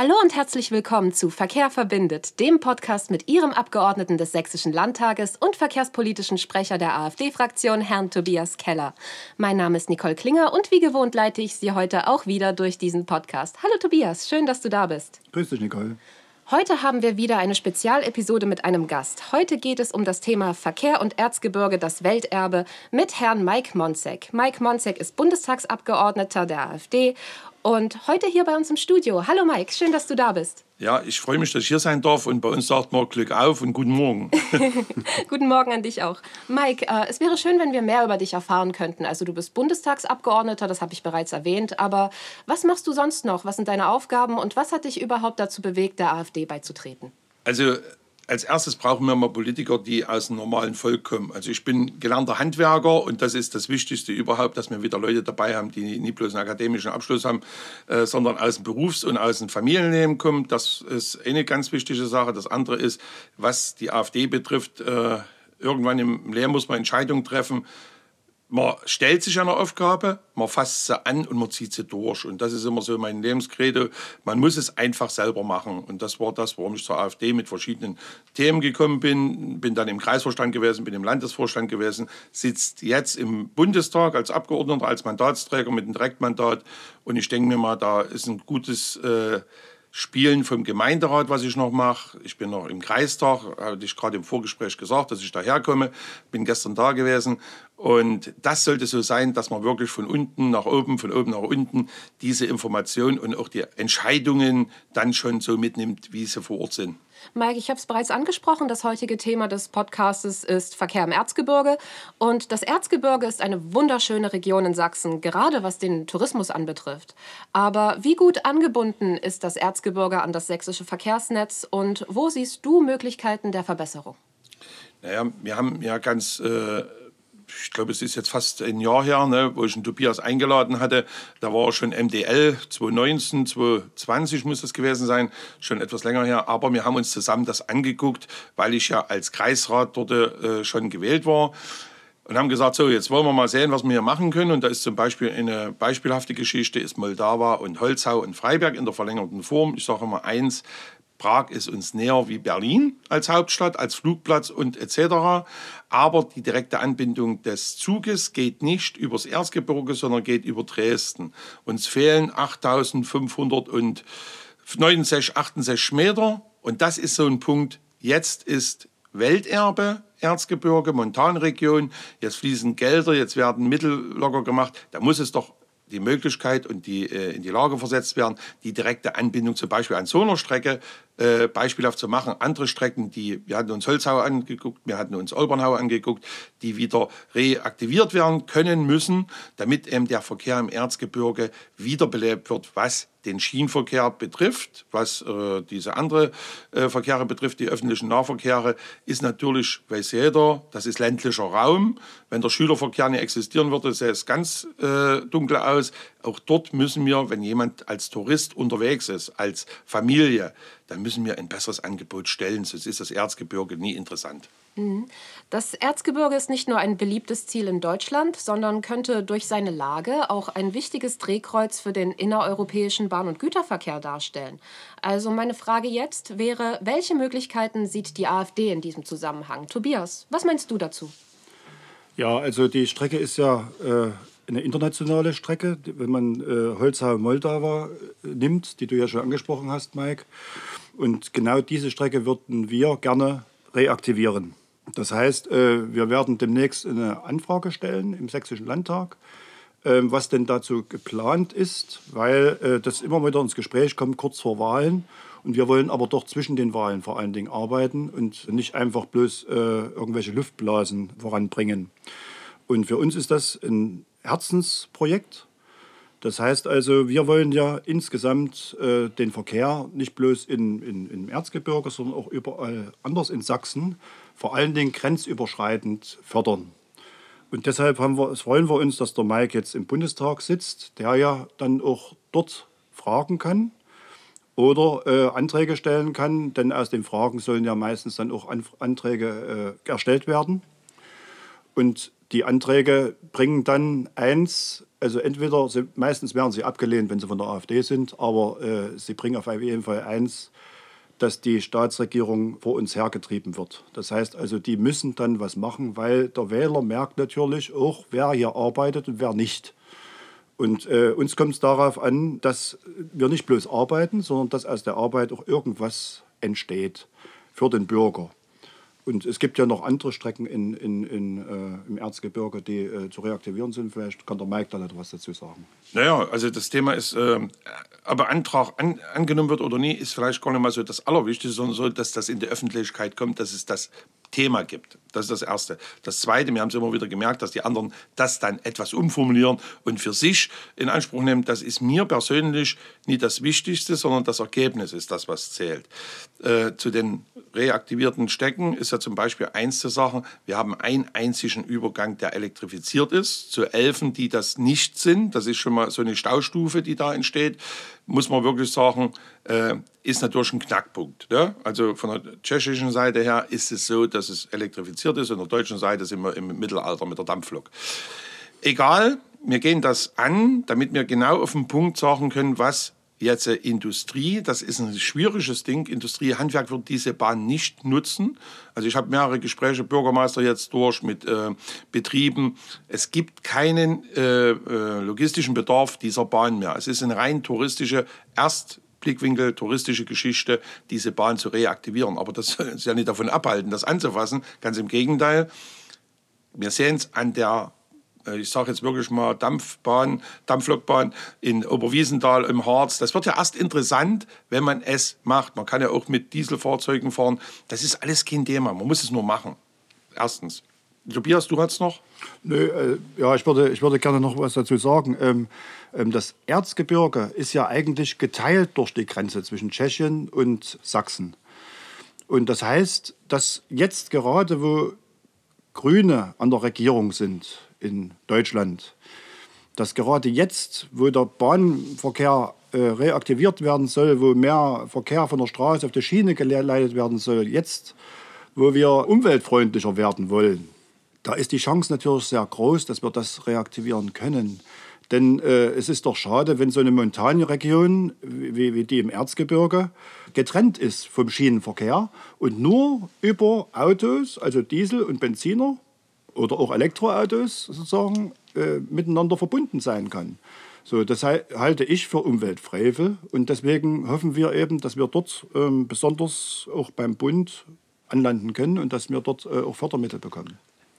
Hallo und herzlich willkommen zu Verkehr verbindet, dem Podcast mit Ihrem Abgeordneten des Sächsischen Landtages und verkehrspolitischen Sprecher der AfD-Fraktion, Herrn Tobias Keller. Mein Name ist Nicole Klinger und wie gewohnt leite ich Sie heute auch wieder durch diesen Podcast. Hallo Tobias, schön, dass du da bist. Grüß dich, Nicole. Heute haben wir wieder eine Spezialepisode mit einem Gast. Heute geht es um das Thema Verkehr und Erzgebirge, das Welterbe, mit Herrn Mike Monzek. Mike Monzek ist Bundestagsabgeordneter der AfD und heute hier bei uns im Studio. Hallo Mike, schön, dass du da bist. Ja, ich freue mich, dass ich hier sein darf und bei uns sagt man Glück auf und guten Morgen. guten Morgen an dich auch. Mike, äh, es wäre schön, wenn wir mehr über dich erfahren könnten. Also du bist Bundestagsabgeordneter, das habe ich bereits erwähnt, aber was machst du sonst noch? Was sind deine Aufgaben und was hat dich überhaupt dazu bewegt, der AfD beizutreten? Also als erstes brauchen wir mal Politiker, die aus dem normalen Volk kommen. Also ich bin gelernter Handwerker und das ist das Wichtigste überhaupt, dass wir wieder Leute dabei haben, die nicht bloß einen akademischen Abschluss haben, äh, sondern aus dem Berufs- und aus dem Familienleben kommen. Das ist eine ganz wichtige Sache. Das andere ist, was die AfD betrifft, äh, irgendwann im Leben muss man Entscheidungen treffen man stellt sich einer Aufgabe, man fasst sie an und man zieht sie durch. Und das ist immer so mein Lebenscredo. Man muss es einfach selber machen. Und das war das, warum ich zur AfD mit verschiedenen Themen gekommen bin. Bin dann im Kreisvorstand gewesen, bin im Landesvorstand gewesen, sitzt jetzt im Bundestag als Abgeordneter, als Mandatsträger mit einem Direktmandat. Und ich denke mir mal, da ist ein gutes... Äh, Spielen vom Gemeinderat, was ich noch mache. Ich bin noch im Kreistag, hatte ich gerade im Vorgespräch gesagt, dass ich daherkomme. Bin gestern da gewesen. Und das sollte so sein, dass man wirklich von unten nach oben, von oben nach unten diese Informationen und auch die Entscheidungen dann schon so mitnimmt, wie sie vor Ort sind. Mike, ich habe es bereits angesprochen. Das heutige Thema des Podcasts ist Verkehr im Erzgebirge. Und das Erzgebirge ist eine wunderschöne Region in Sachsen, gerade was den Tourismus anbetrifft. Aber wie gut angebunden ist das Erzgebirge an das sächsische Verkehrsnetz und wo siehst du Möglichkeiten der Verbesserung? Naja, wir haben ja ganz äh, ich glaube, es ist jetzt fast ein Jahr her, ne, wo ich einen Tobias eingeladen hatte. Da war er schon MDL 2019, 2020 muss das gewesen sein, schon etwas länger her. Aber wir haben uns zusammen das angeguckt, weil ich ja als Kreisrat dort äh, schon gewählt war. Und haben gesagt, so, jetzt wollen wir mal sehen, was wir hier machen können. Und da ist zum Beispiel eine beispielhafte Geschichte, ist Moldau und Holzhau und Freiberg in der verlängerten Form. Ich sage immer eins, Prag ist uns näher wie Berlin als Hauptstadt, als Flugplatz und etc. Aber die direkte Anbindung des Zuges geht nicht übers Erzgebirge, sondern geht über Dresden. Uns fehlen 8569, 68 Meter. Und das ist so ein Punkt. Jetzt ist Welterbe, Erzgebirge, Montanregion. Jetzt fließen Gelder, jetzt werden Mittel locker gemacht. Da muss es doch die Möglichkeit und die äh, in die Lage versetzt werden, die direkte Anbindung zum Beispiel an so einer Strecke äh, beispielhaft zu machen. Andere Strecken, die wir hatten uns Holzhau angeguckt, wir hatten uns Olbernhau angeguckt, die wieder reaktiviert werden können müssen, damit eben der Verkehr im Erzgebirge wiederbelebt wird, was den Schienenverkehr betrifft, was äh, diese andere äh, Verkehre betrifft, die öffentlichen Nahverkehre, ist natürlich, weiß jeder, das ist ländlicher Raum. Wenn der Schülerverkehr nicht existieren würde, sähe es ganz äh, dunkel aus. Auch dort müssen wir, wenn jemand als Tourist unterwegs ist, als Familie, dann müssen wir ein besseres Angebot stellen, sonst ist das Erzgebirge nie interessant. Mhm. Das Erzgebirge ist nicht nur ein beliebtes Ziel in Deutschland, sondern könnte durch seine Lage auch ein wichtiges Drehkreuz für den innereuropäischen Bahn- und Güterverkehr darstellen. Also meine Frage jetzt wäre, welche Möglichkeiten sieht die AfD in diesem Zusammenhang? Tobias, was meinst du dazu? Ja, also die Strecke ist ja äh, eine internationale Strecke. Wenn man äh, Holzhau-Moldau äh, nimmt, die du ja schon angesprochen hast, Mike, und genau diese Strecke würden wir gerne reaktivieren. Das heißt, äh, wir werden demnächst eine Anfrage stellen im Sächsischen Landtag, ähm, was denn dazu geplant ist, weil äh, das immer wieder ins Gespräch kommt, kurz vor Wahlen. Und wir wollen aber doch zwischen den Wahlen vor allen Dingen arbeiten und nicht einfach bloß äh, irgendwelche Luftblasen voranbringen. Und für uns ist das ein Herzensprojekt. Das heißt also, wir wollen ja insgesamt äh, den Verkehr nicht bloß in, in, im Erzgebirge, sondern auch überall anders in Sachsen, vor allen Dingen grenzüberschreitend fördern. Und deshalb wir, freuen wir uns, dass der Mike jetzt im Bundestag sitzt, der ja dann auch dort fragen kann oder äh, Anträge stellen kann, denn aus den Fragen sollen ja meistens dann auch Anträge äh, erstellt werden. Und die Anträge bringen dann eins, also entweder, sie, meistens werden sie abgelehnt, wenn sie von der AfD sind, aber äh, sie bringen auf jeden Fall eins, dass die Staatsregierung vor uns hergetrieben wird. Das heißt also, die müssen dann was machen, weil der Wähler merkt natürlich auch, wer hier arbeitet und wer nicht. Und äh, uns kommt es darauf an, dass wir nicht bloß arbeiten, sondern dass aus der Arbeit auch irgendwas entsteht für den Bürger. Und es gibt ja noch andere Strecken in, in, in, äh, im Erzgebirge, die äh, zu reaktivieren sind. Vielleicht kann der Mike da etwas dazu sagen. Naja, also das Thema ist, äh, aber Antrag an, angenommen wird oder nie, ist vielleicht gar nicht mal so das Allerwichtigste, sondern so, dass das in die Öffentlichkeit kommt, dass es das Thema gibt. Das ist das Erste. Das Zweite, wir haben es immer wieder gemerkt, dass die anderen das dann etwas umformulieren und für sich in Anspruch nehmen. Das ist mir persönlich nicht das Wichtigste, sondern das Ergebnis ist das, was zählt. Äh, zu den reaktivierten Stecken ist ja zum Beispiel eins zu sagen, wir haben einen einzigen Übergang, der elektrifiziert ist, zu Elfen, die das nicht sind. Das ist schon mal so eine Staustufe, die da entsteht muss man wirklich sagen, äh, ist natürlich ein Knackpunkt. Ne? Also von der tschechischen Seite her ist es so, dass es elektrifiziert ist, und der deutschen Seite sind wir im Mittelalter mit der Dampflok. Egal, wir gehen das an, damit wir genau auf den Punkt sagen können, was jetzt Industrie, das ist ein schwieriges Ding. Industrie, Handwerk wird diese Bahn nicht nutzen. Also ich habe mehrere Gespräche, Bürgermeister jetzt durch mit äh, Betrieben. Es gibt keinen äh, äh, logistischen Bedarf dieser Bahn mehr. Es ist eine rein touristische Erstblickwinkel, touristische Geschichte, diese Bahn zu reaktivieren. Aber das uns ja nicht davon abhalten, das anzufassen. Ganz im Gegenteil. Wir sehen es an der äh, ich sage jetzt wirklich mal Dampfbahn, Dampflokbahn in Oberwiesenthal im Harz. Das wird ja erst interessant, wenn man es macht. Man kann ja auch mit Dieselfahrzeugen fahren. Das ist alles kein Thema. Man muss es nur machen. Erstens. Tobias, du hast noch? Nö, äh, ja, ich würde, ich würde gerne noch was dazu sagen. Ähm, ähm, das Erzgebirge ist ja eigentlich geteilt durch die Grenze zwischen Tschechien und Sachsen. Und das heißt, dass jetzt gerade, wo Grüne an der Regierung sind, in Deutschland. Dass gerade jetzt, wo der Bahnverkehr äh, reaktiviert werden soll, wo mehr Verkehr von der Straße auf die Schiene geleitet werden soll, jetzt, wo wir umweltfreundlicher werden wollen, da ist die Chance natürlich sehr groß, dass wir das reaktivieren können. Denn äh, es ist doch schade, wenn so eine Montagnregion wie, wie die im Erzgebirge getrennt ist vom Schienenverkehr und nur über Autos, also Diesel und Benziner, oder auch Elektroautos sozusagen äh, miteinander verbunden sein kann. So, das halte ich für Umweltfrevel und deswegen hoffen wir eben, dass wir dort ähm, besonders auch beim Bund anlanden können und dass wir dort äh, auch Fördermittel bekommen.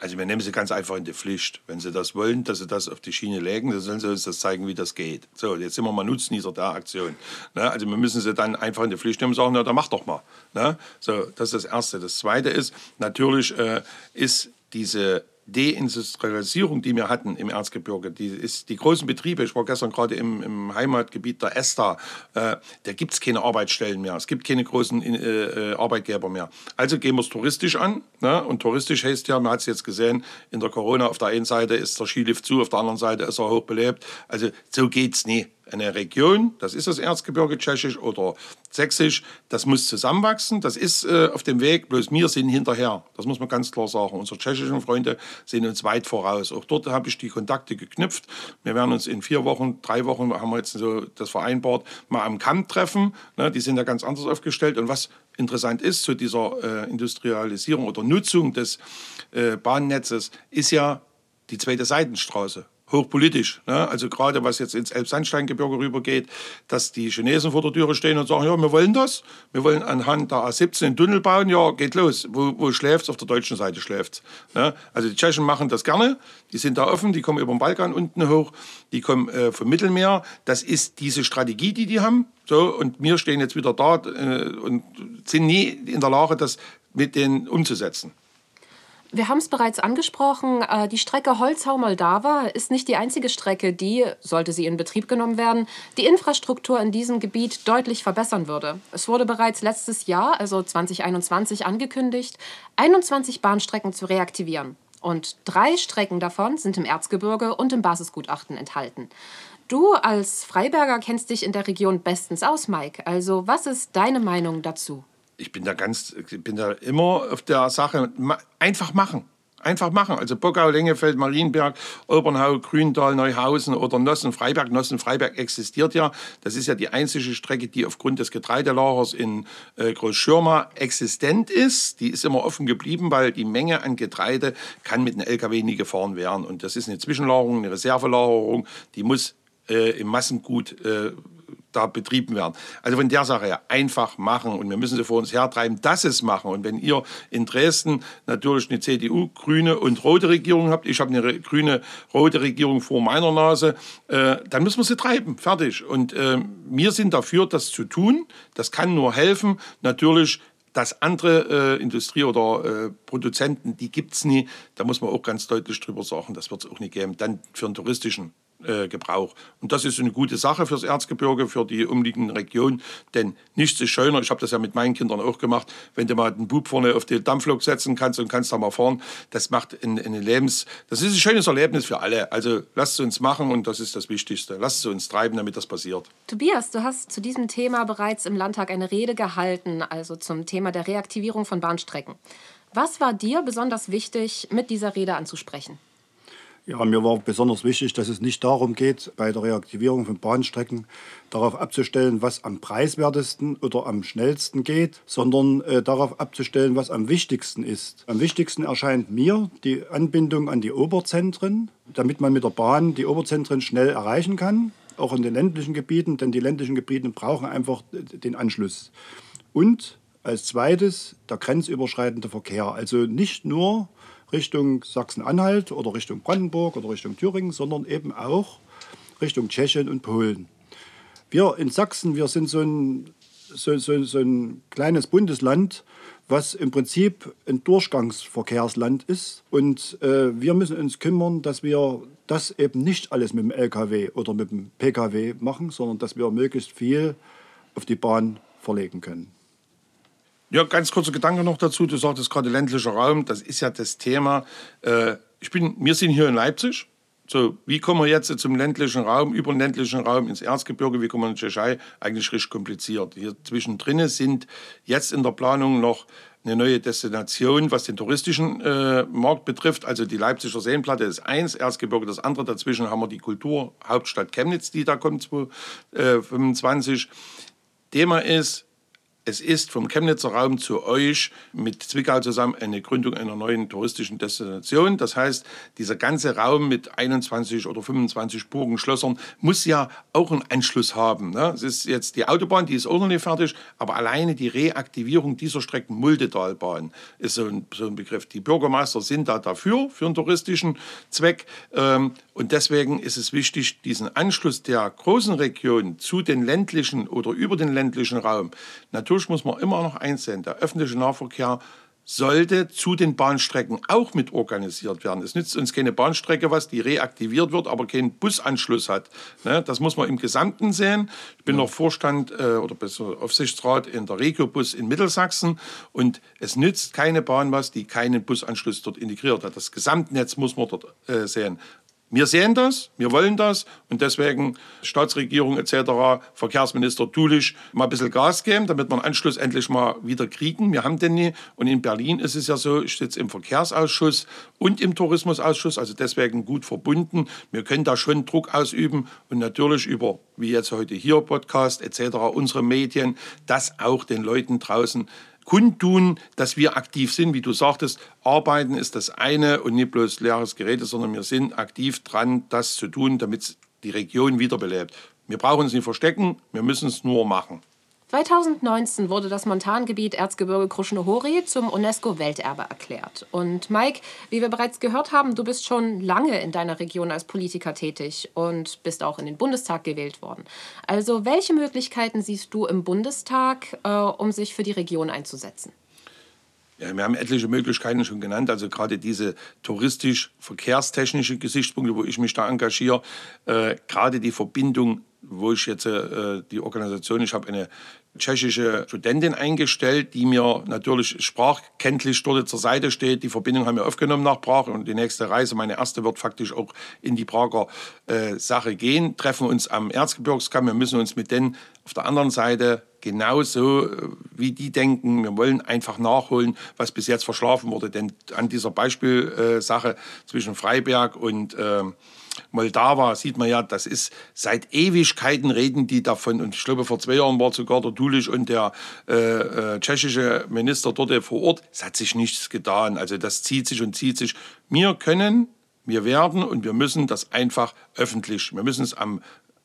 Also wir nehmen sie ganz einfach in die Pflicht. Wenn sie das wollen, dass sie das auf die Schiene legen, dann sollen sie uns das zeigen, wie das geht. So, jetzt sind wir mal Nutznießer der Aktion. Ne? Also wir müssen sie dann einfach in die Pflicht nehmen und sagen, na, dann mach doch mal. Ne? So, das ist das Erste. Das Zweite ist, natürlich äh, ist diese Deindustrialisierung, die wir hatten im Erzgebirge, die, ist, die großen Betriebe, ich war gestern gerade im, im Heimatgebiet der ESTA, äh, da gibt es keine Arbeitsstellen mehr, es gibt keine großen äh, äh, Arbeitgeber mehr. Also gehen wir es touristisch an. Ne? Und touristisch heißt ja, man hat es jetzt gesehen, in der Corona auf der einen Seite ist der Skilift zu, auf der anderen Seite ist er hochbelebt. Also so geht es nie eine Region, das ist das Erzgebirge Tschechisch oder Sächsisch, das muss zusammenwachsen, das ist äh, auf dem Weg, bloß wir sind hinterher. Das muss man ganz klar sagen. Unsere tschechischen Freunde sind uns weit voraus. Auch dort habe ich die Kontakte geknüpft. Wir werden uns in vier Wochen, drei Wochen, haben wir jetzt so das vereinbart, mal am Kamp treffen. Ne, die sind ja ganz anders aufgestellt. Und was interessant ist zu dieser äh, Industrialisierung oder Nutzung des äh, Bahnnetzes, ist ja die zweite Seitenstraße hochpolitisch. Ne? Also gerade was jetzt ins Elbsandsteingebirge rübergeht, dass die Chinesen vor der Türe stehen und sagen, ja, wir wollen das. Wir wollen anhand der A17 einen Tunnel bauen. Ja, geht los. Wo, wo schläft Auf der deutschen Seite schläft ne? Also die Tschechen machen das gerne. Die sind da offen. Die kommen über den Balkan unten hoch. Die kommen äh, vom Mittelmeer. Das ist diese Strategie, die die haben. So, und wir stehen jetzt wieder da äh, und sind nie in der Lage, das mit denen umzusetzen. Wir haben es bereits angesprochen, äh, die Strecke Holzhau-Moldava ist nicht die einzige Strecke, die, sollte sie in Betrieb genommen werden, die Infrastruktur in diesem Gebiet deutlich verbessern würde. Es wurde bereits letztes Jahr, also 2021, angekündigt, 21 Bahnstrecken zu reaktivieren. Und drei Strecken davon sind im Erzgebirge und im Basisgutachten enthalten. Du als Freiberger kennst dich in der Region bestens aus, Mike. Also was ist deine Meinung dazu? Ich bin da ganz, bin da immer auf der Sache, einfach machen. Einfach machen. Also Bockau, Lengefeld, Marienberg, Obernhau, Gründal, Neuhausen oder Nossen-Freiberg. Nossen-Freiberg existiert ja. Das ist ja die einzige Strecke, die aufgrund des Getreidelagers in äh, Großschirma existent ist. Die ist immer offen geblieben, weil die Menge an Getreide kann mit einem LKW nie gefahren werden. Und das ist eine Zwischenlagerung, eine Reservelagerung, die muss äh, im Massengut äh, da betrieben werden. Also von der Sache her einfach machen und wir müssen sie vor uns hertreiben, dass es machen. Und wenn ihr in Dresden natürlich eine CDU, grüne und rote Regierung habt, ich habe eine grüne, rote Regierung vor meiner Nase, äh, dann müssen wir sie treiben, fertig. Und äh, wir sind dafür, das zu tun. Das kann nur helfen. Natürlich dass andere äh, Industrie oder äh, Produzenten, die gibt es nie. Da muss man auch ganz deutlich drüber sagen, das wird es auch nicht geben. Dann für einen touristischen äh, Gebrauch. Und das ist eine gute Sache fürs Erzgebirge, für die umliegenden Regionen, denn nichts ist schöner, ich habe das ja mit meinen Kindern auch gemacht, wenn du mal den Bub vorne auf die Dampflok setzen kannst und kannst da mal fahren, das macht ein, ein Lebens, das ist ein schönes Erlebnis für alle. Also lasst es uns machen und das ist das Wichtigste. Lasst es uns treiben, damit das passiert. Tobias, du hast zu diesem Thema bereits im Landtag eine Rede gehalten, also zum Thema der Reaktivierung von Bahnstrecken. Was war dir besonders wichtig, mit dieser Rede anzusprechen? Ja, mir war besonders wichtig, dass es nicht darum geht, bei der Reaktivierung von Bahnstrecken darauf abzustellen, was am preiswertesten oder am schnellsten geht, sondern äh, darauf abzustellen, was am wichtigsten ist. Am wichtigsten erscheint mir die Anbindung an die Oberzentren, damit man mit der Bahn die Oberzentren schnell erreichen kann, auch in den ländlichen Gebieten, denn die ländlichen Gebiete brauchen einfach den Anschluss. Und als zweites der grenzüberschreitende Verkehr, also nicht nur Richtung Sachsen-Anhalt oder Richtung Brandenburg oder Richtung Thüringen, sondern eben auch Richtung Tschechien und Polen. Wir in Sachsen, wir sind so ein, so, so, so ein kleines Bundesland, was im Prinzip ein Durchgangsverkehrsland ist. Und äh, wir müssen uns kümmern, dass wir das eben nicht alles mit dem LKW oder mit dem PKW machen, sondern dass wir möglichst viel auf die Bahn verlegen können. Ja, ganz kurzer Gedanke noch dazu. Du sagtest gerade ländlicher Raum, das ist ja das Thema. Äh, ich bin, wir sind hier in Leipzig. So, wie kommen wir jetzt zum ländlichen Raum, über den ländlichen Raum ins Erzgebirge, wie kommen wir in die Tschechei? Eigentlich richtig kompliziert. Hier zwischendrin sind jetzt in der Planung noch eine neue Destination, was den touristischen äh, Markt betrifft. Also die Leipziger Seenplatte ist eins, Erzgebirge das andere. Dazwischen haben wir die Kulturhauptstadt Chemnitz, die da kommt 2025. Äh, Thema ist, es ist vom Chemnitzer Raum zu euch mit Zwickau zusammen eine Gründung einer neuen touristischen Destination. Das heißt, dieser ganze Raum mit 21 oder 25 Burgen, Schlössern muss ja auch einen Anschluss haben. Ne? Es ist jetzt die Autobahn, die ist auch noch nicht fertig, aber alleine die Reaktivierung dieser Strecken Muldetalbahn ist so ein, so ein Begriff. Die Bürgermeister sind da dafür, für einen touristischen Zweck. Ähm, und deswegen ist es wichtig, diesen Anschluss der großen Region zu den ländlichen oder über den ländlichen Raum natürlich Natürlich muss man immer noch einsehen, der öffentliche Nahverkehr sollte zu den Bahnstrecken auch mit organisiert werden. Es nützt uns keine Bahnstrecke was, die reaktiviert wird, aber keinen Busanschluss hat. Ne, das muss man im Gesamten sehen. Ich bin ja. noch Vorstand äh, oder besser Aufsichtsrat in der Regiobus in Mittelsachsen und es nützt keine Bahn was, die keinen Busanschluss dort integriert hat. Das Gesamtnetz muss man dort äh, sehen. Wir sehen das, wir wollen das und deswegen Staatsregierung etc., Verkehrsminister Dulich mal ein bisschen Gas geben, damit wir den Anschluss endlich mal wieder kriegen. Wir haben den nie. Und in Berlin ist es ja so, ich sitze im Verkehrsausschuss und im Tourismusausschuss, also deswegen gut verbunden. Wir können da schon Druck ausüben und natürlich über, wie jetzt heute hier Podcast etc., unsere Medien, das auch den Leuten draußen kundtun, dass wir aktiv sind. Wie du sagtest, arbeiten ist das eine und nicht bloß leeres Gerede, sondern wir sind aktiv dran, das zu tun, damit die Region wiederbelebt. Wir brauchen es nicht verstecken, wir müssen es nur machen. 2019 wurde das Montangebiet Erzgebirge Kruschnohori zum UNESCO-Welterbe erklärt. Und Mike, wie wir bereits gehört haben, du bist schon lange in deiner Region als Politiker tätig und bist auch in den Bundestag gewählt worden. Also welche Möglichkeiten siehst du im Bundestag, äh, um sich für die Region einzusetzen? Ja, wir haben etliche Möglichkeiten schon genannt, also gerade diese touristisch-verkehrstechnische Gesichtspunkte, wo ich mich da engagiere, äh, gerade die Verbindung wo ich jetzt äh, die Organisation, ich habe eine tschechische Studentin eingestellt, die mir natürlich sprachkenntlich dort zur Seite steht. Die Verbindung haben wir aufgenommen nach Prag und die nächste Reise, meine erste, wird faktisch auch in die Prager äh, Sache gehen. Treffen uns am Erzgebirgskamm. Wir müssen uns mit denen auf der anderen Seite genauso äh, wie die denken. Wir wollen einfach nachholen, was bis jetzt verschlafen wurde. Denn an dieser Beispielsache zwischen Freiberg und äh, Moldau sieht man ja, das ist seit Ewigkeiten reden die davon. Und ich glaube, vor zwei Jahren war sogar der Dulisch und der äh, äh, tschechische Minister dort vor Ort. Es hat sich nichts getan. Also das zieht sich und zieht sich. Wir können, wir werden und wir müssen das einfach öffentlich. Wir müssen es am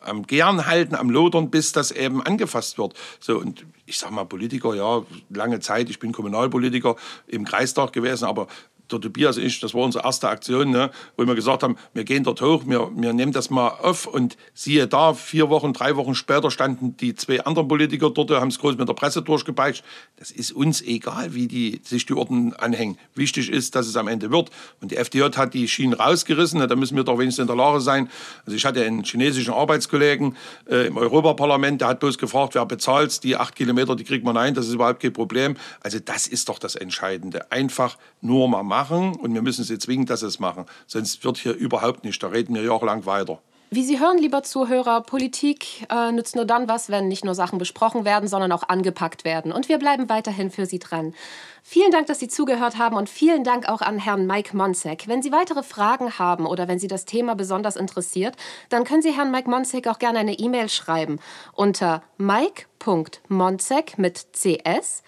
am Gern halten, am Lodern, bis das eben angefasst wird. So, und ich sage mal, Politiker, ja, lange Zeit, ich bin Kommunalpolitiker im Kreistag gewesen, aber der Tobias und ich, das war unsere erste Aktion, ne, wo wir gesagt haben, wir gehen dort hoch, wir, wir nehmen das mal auf und siehe da, vier Wochen, drei Wochen später standen die zwei anderen Politiker dort, haben es groß mit der Presse durchgepeitscht. Das ist uns egal, wie die sich die Orden anhängen. Wichtig ist, dass es am Ende wird. Und die FDJ hat die Schienen rausgerissen, ne, da müssen wir doch wenigstens in der Lage sein. Also ich hatte einen chinesischen Arbeitskollegen äh, im Europaparlament, der hat bloß gefragt, wer bezahlt die acht Kilometer, die kriegt man ein, das ist überhaupt kein Problem. Also das ist doch das Entscheidende. Einfach nur mal machen machen und wir müssen sie zwingen, dass sie es machen. Sonst wird hier überhaupt nicht. Da reden wir jahrelang weiter. Wie Sie hören, lieber Zuhörer, Politik äh, nützt nur dann was, wenn nicht nur Sachen besprochen werden, sondern auch angepackt werden. Und wir bleiben weiterhin für Sie dran. Vielen Dank, dass Sie zugehört haben und vielen Dank auch an Herrn Mike Monsek. Wenn Sie weitere Fragen haben oder wenn Sie das Thema besonders interessiert, dann können Sie Herrn Mike Monsek auch gerne eine E-Mail schreiben unter mike.monsek mit cs.mdb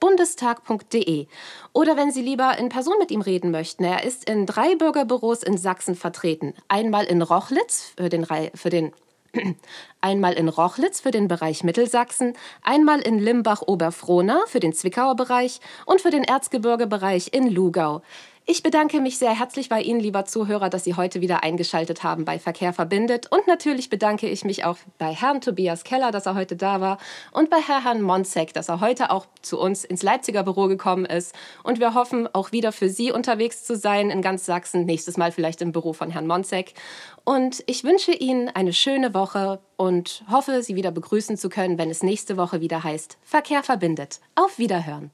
bundestag.de. Oder wenn Sie lieber in Person mit ihm reden möchten, er ist in drei Bürgerbüros in Sachsen vertreten. Einmal in Rochlitz für den, für den einmal in Rochlitz für den Bereich Mittelsachsen, einmal in Limbach-Oberfrohna für den Zwickauer Bereich und für den Erzgebirgebereich in Lugau. Ich bedanke mich sehr herzlich bei Ihnen, lieber Zuhörer, dass Sie heute wieder eingeschaltet haben bei Verkehr verbindet. Und natürlich bedanke ich mich auch bei Herrn Tobias Keller, dass er heute da war, und bei Herrn Monzek, dass er heute auch zu uns ins Leipziger Büro gekommen ist. Und wir hoffen, auch wieder für Sie unterwegs zu sein in ganz Sachsen, nächstes Mal vielleicht im Büro von Herrn Monzek. Und ich wünsche Ihnen eine schöne Woche und hoffe, Sie wieder begrüßen zu können, wenn es nächste Woche wieder heißt Verkehr verbindet. Auf Wiederhören.